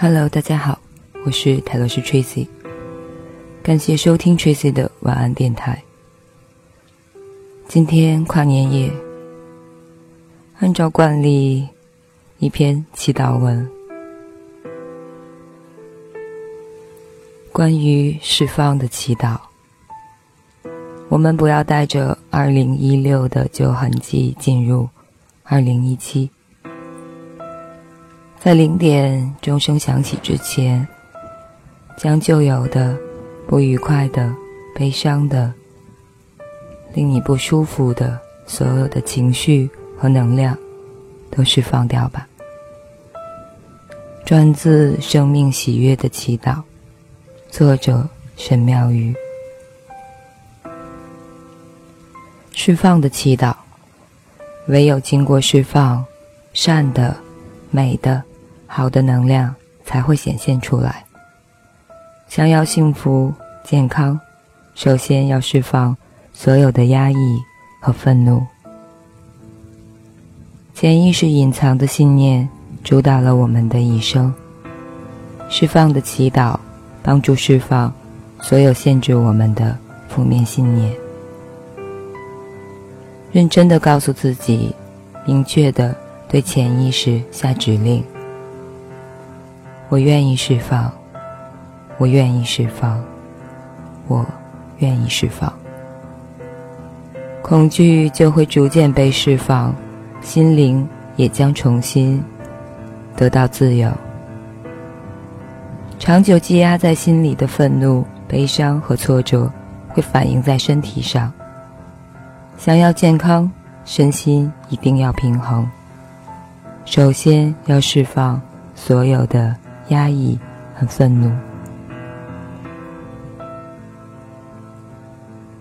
Hello，大家好，我是泰罗斯 Tracy，感谢收听 Tracy 的晚安电台。今天跨年夜，按照惯例，一篇祈祷文，关于释放的祈祷。我们不要带着二零一六的旧痕迹进入二零一七。在零点钟声响起之前，将旧有的、不愉快的、悲伤的、令你不舒服的所有的情绪和能量，都释放掉吧。专自生命喜悦的祈祷，作者沈妙瑜。释放的祈祷，唯有经过释放，善的、美的。好的能量才会显现出来。想要幸福健康，首先要释放所有的压抑和愤怒。潜意识隐藏的信念主导了我们的一生。释放的祈祷，帮助释放所有限制我们的负面信念。认真的告诉自己，明确的对潜意识下指令。我愿意释放，我愿意释放，我愿意释放。恐惧就会逐渐被释放，心灵也将重新得到自由。长久积压在心里的愤怒、悲伤和挫折，会反映在身体上。想要健康，身心一定要平衡。首先要释放所有的。压抑和愤怒，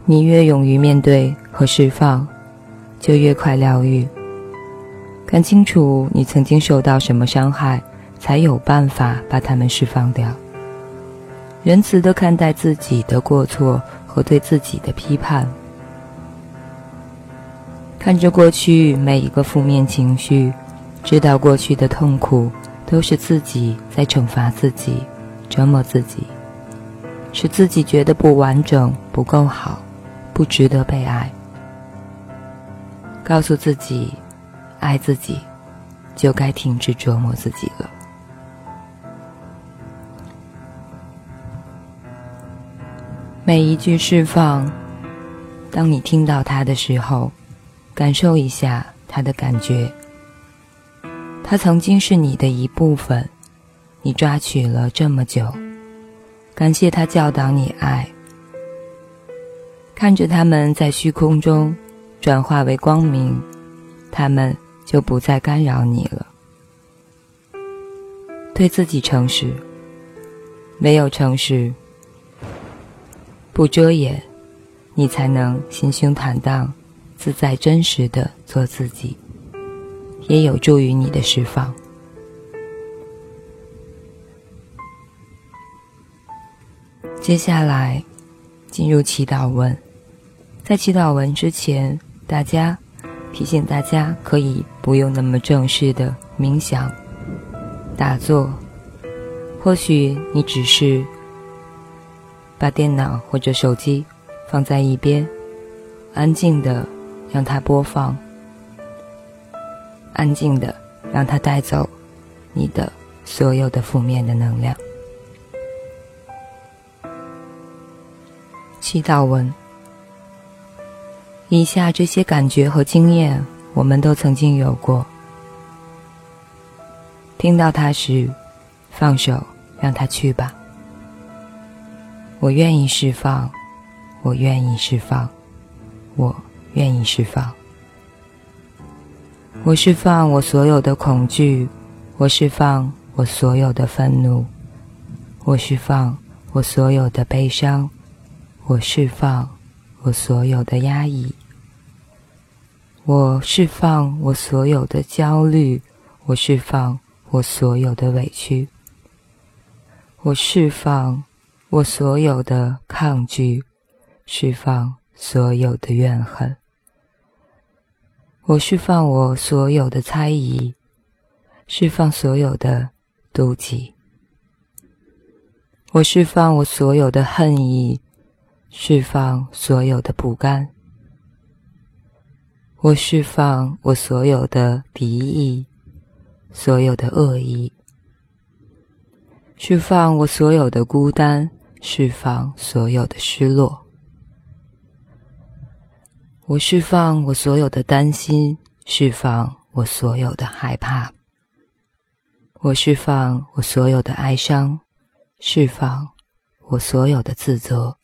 你越勇于面对和释放，就越快疗愈。看清楚你曾经受到什么伤害，才有办法把它们释放掉。仁慈的看待自己的过错和对自己的批判，看着过去每一个负面情绪，知道过去的痛苦。都是自己在惩罚自己，折磨自己，使自己觉得不完整、不够好、不值得被爱。告诉自己，爱自己，就该停止折磨自己了。每一句释放，当你听到它的时候，感受一下它的感觉。他曾经是你的一部分，你抓取了这么久，感谢他教导你爱。看着他们在虚空中转化为光明，他们就不再干扰你了。对自己诚实，没有诚实，不遮掩，你才能心胸坦荡、自在真实的做自己。也有助于你的释放。接下来进入祈祷文，在祈祷文之前，大家提醒大家可以不用那么正式的冥想、打坐，或许你只是把电脑或者手机放在一边，安静的让它播放。安静的，让它带走你的所有的负面的能量。祈祷文：以下这些感觉和经验，我们都曾经有过。听到它时，放手，让它去吧。我愿意释放，我愿意释放，我愿意释放。我释放我所有的恐惧，我释放我所有的愤怒，我释放我所有的悲伤，我释放我所有的压抑，我释放我所有的焦虑，我释放我所有的委屈，我释放我所有的抗拒，释放所有的怨恨。我释放我所有的猜疑，释放所有的妒忌。我释放我所有的恨意，释放所有的不甘。我释放我所有的敌意，所有的恶意。释放我所有的孤单，释放所有的失落。我释放我所有的担心，释放我所有的害怕。我释放我所有的哀伤。释放我所有的自责，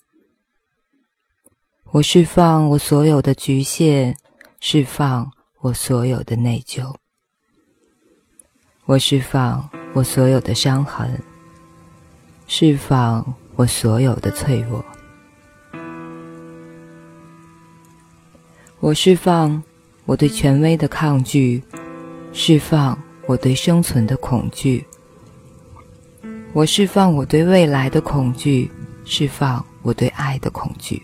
我释放我所有的局限，释放我所有的内疚，我释放我所有的伤痕，释放我所有的脆弱，我释放我对权威的抗拒，释放我对生存的恐惧。我释放我对未来的恐惧，释放我对爱的恐惧。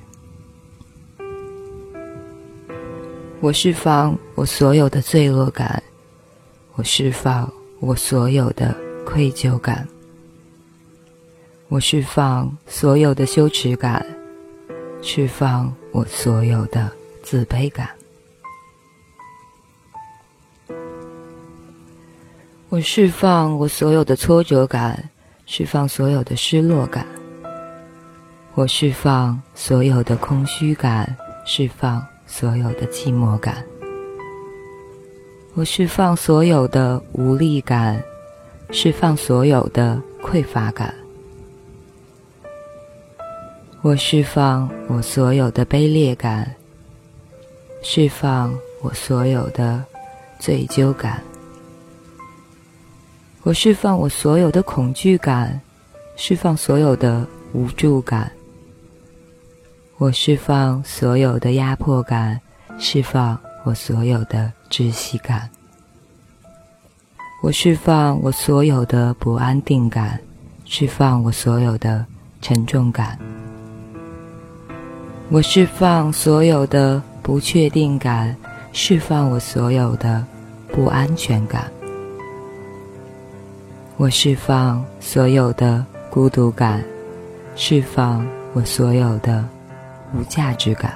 我释放我所有的罪恶感，我释放我所有的愧疚感，我释放所有的羞耻感，释放我所有的自卑感。我释放我所有的挫折感。释放所有的失落感，我释放所有的空虚感，释放所有的寂寞感，我释放所有的无力感，释放所有的匮乏感，我释放我所有的卑劣感，释放我所有的罪疚感。我释放我所有的恐惧感，释放所有的无助感。我释放所有的压迫感，释放我所有的窒息感。我释放我所有的不安定感，释放我所有的沉重感。我释放所有的不确定感，释放我所有的不安全感。我释放所有的孤独感，释放我所有的无价值感。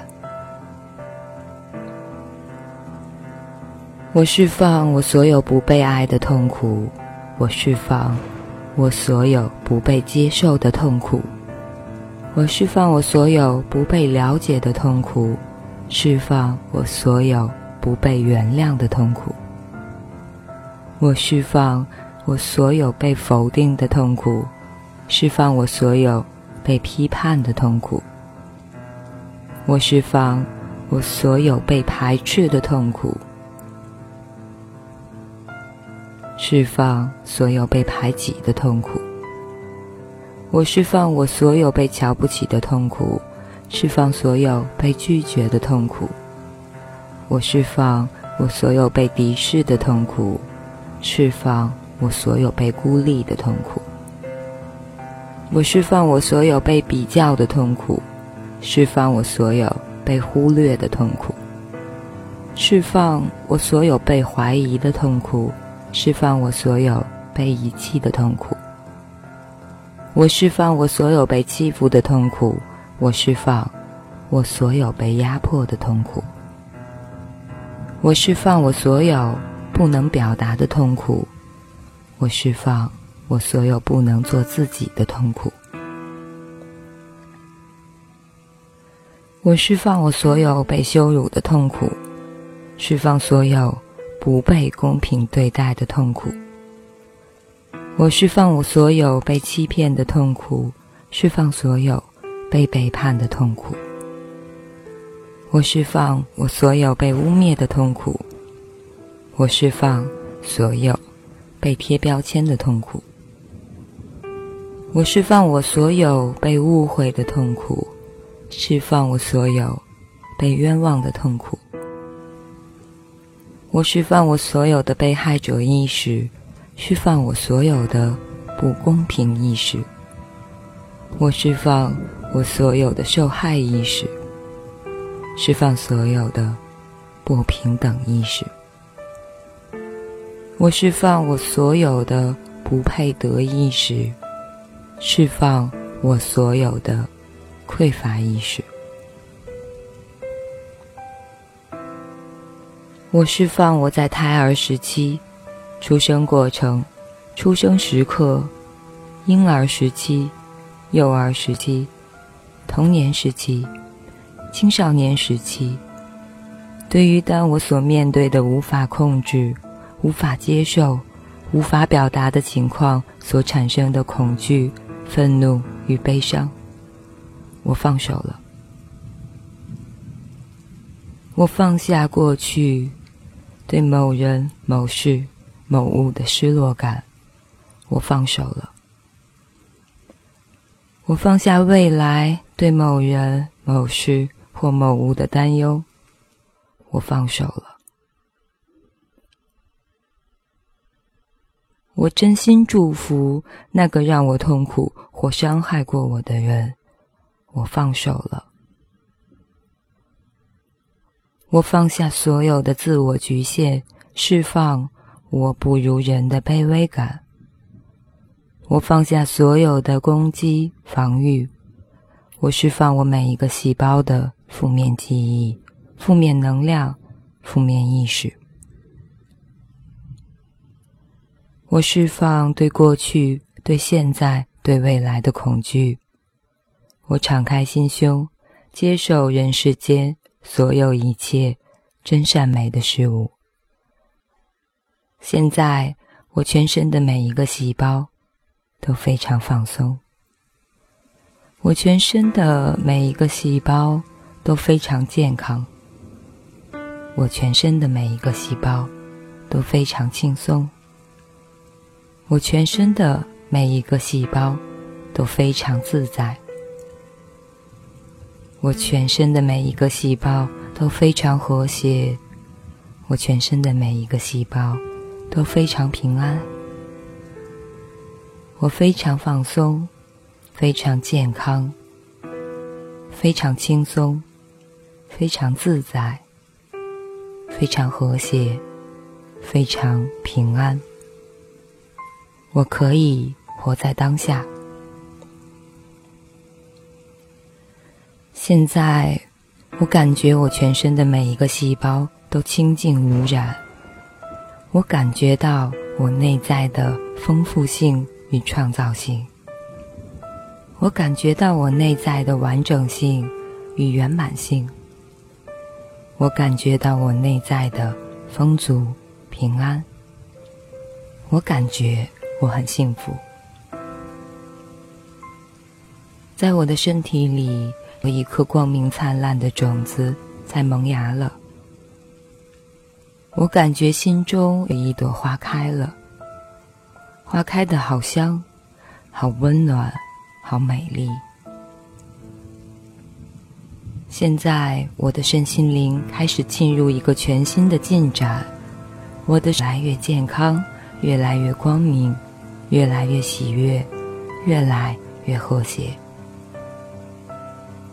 我释放我所有不被爱的痛苦，我释放我所有不被接受的痛苦，我释放我所有不被了解的痛苦，释放我所有不被原谅的痛苦。我释放。我所有被否定的痛苦，释放我所有被批判的痛苦。我释放我所有被排斥的痛苦，释放所有被排挤的痛苦。我释放我所有被瞧不起的痛苦，释放所有被拒绝的痛苦。我释放我所有被敌视的痛苦，释放。我所有被孤立的痛苦，我释放我所有被比较的痛苦，释放我所有被忽略的痛苦，释放我所有被怀疑的痛苦，释放我所有被遗弃的痛苦。我释放我所有被欺负的痛苦，我释放我所有被压迫的痛苦，我释放我所有不能表达的痛苦。我释放我所有不能做自己的痛苦，我释放我所有被羞辱的痛苦，释放所有不被公平对待的痛苦，我释放我所有被欺骗的痛苦，释放所有被背叛的痛苦，我释放我所有被污蔑的痛苦，我释放所有。被贴标签的痛苦，我释放我所有被误会的痛苦，释放我所有被冤枉的痛苦，我释放我所有的被害者意识，释放我所有的不公平意识，我释放我所有的受害意识，释放所有的不平等意识。我释放我所有的不配得意识，释放我所有的匮乏意识。我释放我在胎儿时期、出生过程、出生时刻、婴儿时期、幼儿时期、童年时期、青少年时期，对于当我所面对的无法控制、无法接受、无法表达的情况所产生的恐惧、愤怒与悲伤，我放手了。我放下过去。对某人、某事、某物的失落感，我放手了。我放下未来对某人、某事或某物的担忧，我放手了。我真心祝福那个让我痛苦或伤害过我的人，我放手了。我放下所有的自我局限，释放我不如人的卑微感。我放下所有的攻击、防御，我释放我每一个细胞的负面记忆、负面能量、负面意识。我释放对过去、对现在、对未来的恐惧。我敞开心胸，接受人世间。所有一切真善美的事物。现在，我全身的每一个细胞都非常放松。我全身的每一个细胞都非常健康。我全身的每一个细胞都非常轻松。我全身的每一个细胞都非常自在。我全身的每一个细胞都非常和谐，我全身的每一个细胞都非常平安，我非常放松，非常健康，非常轻松，非常自在，非常和谐，非常平安。我可以活在当下。现在，我感觉我全身的每一个细胞都清净无染。我感觉到我内在的丰富性与创造性。我感觉到我内在的完整性与圆满性。我感觉到我内在的丰足平安。我感觉我很幸福。在我的身体里。有一颗光明灿烂的种子在萌芽了，我感觉心中有一朵花开了，花开的好香，好温暖，好美丽。现在我的身心灵开始进入一个全新的进展，我的越来越健康，越来越光明，越来越喜悦，越来越和谐。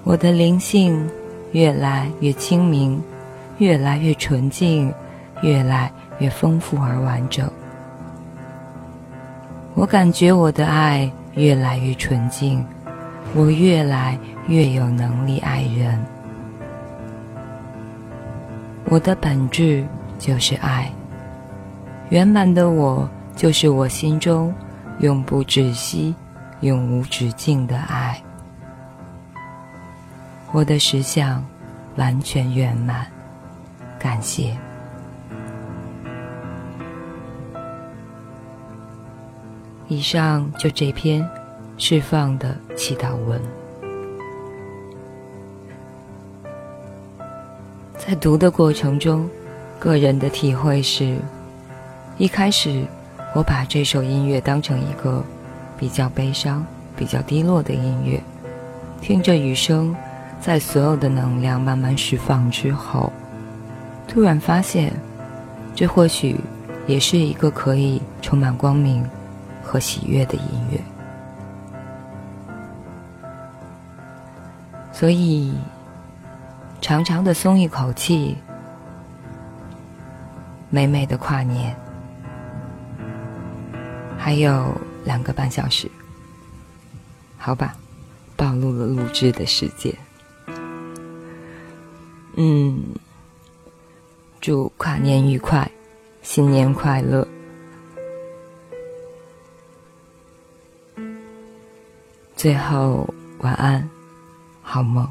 我的灵性越来越清明，越来越纯净，越来越丰富而完整。我感觉我的爱越来越纯净，我越来越有能力爱人。我的本质就是爱，圆满的我就是我心中永不止息、永无止境的爱。我的实相完全圆满，感谢。以上就这篇释放的祈祷文。在读的过程中，个人的体会是：一开始我把这首音乐当成一个比较悲伤、比较低落的音乐，听着雨声。在所有的能量慢慢释放之后，突然发现，这或许也是一个可以充满光明和喜悦的音乐。所以，长长的松一口气，美美的跨年，还有两个半小时，好吧，暴露了录制的时间。嗯，祝跨年愉快，新年快乐，最后晚安，好梦。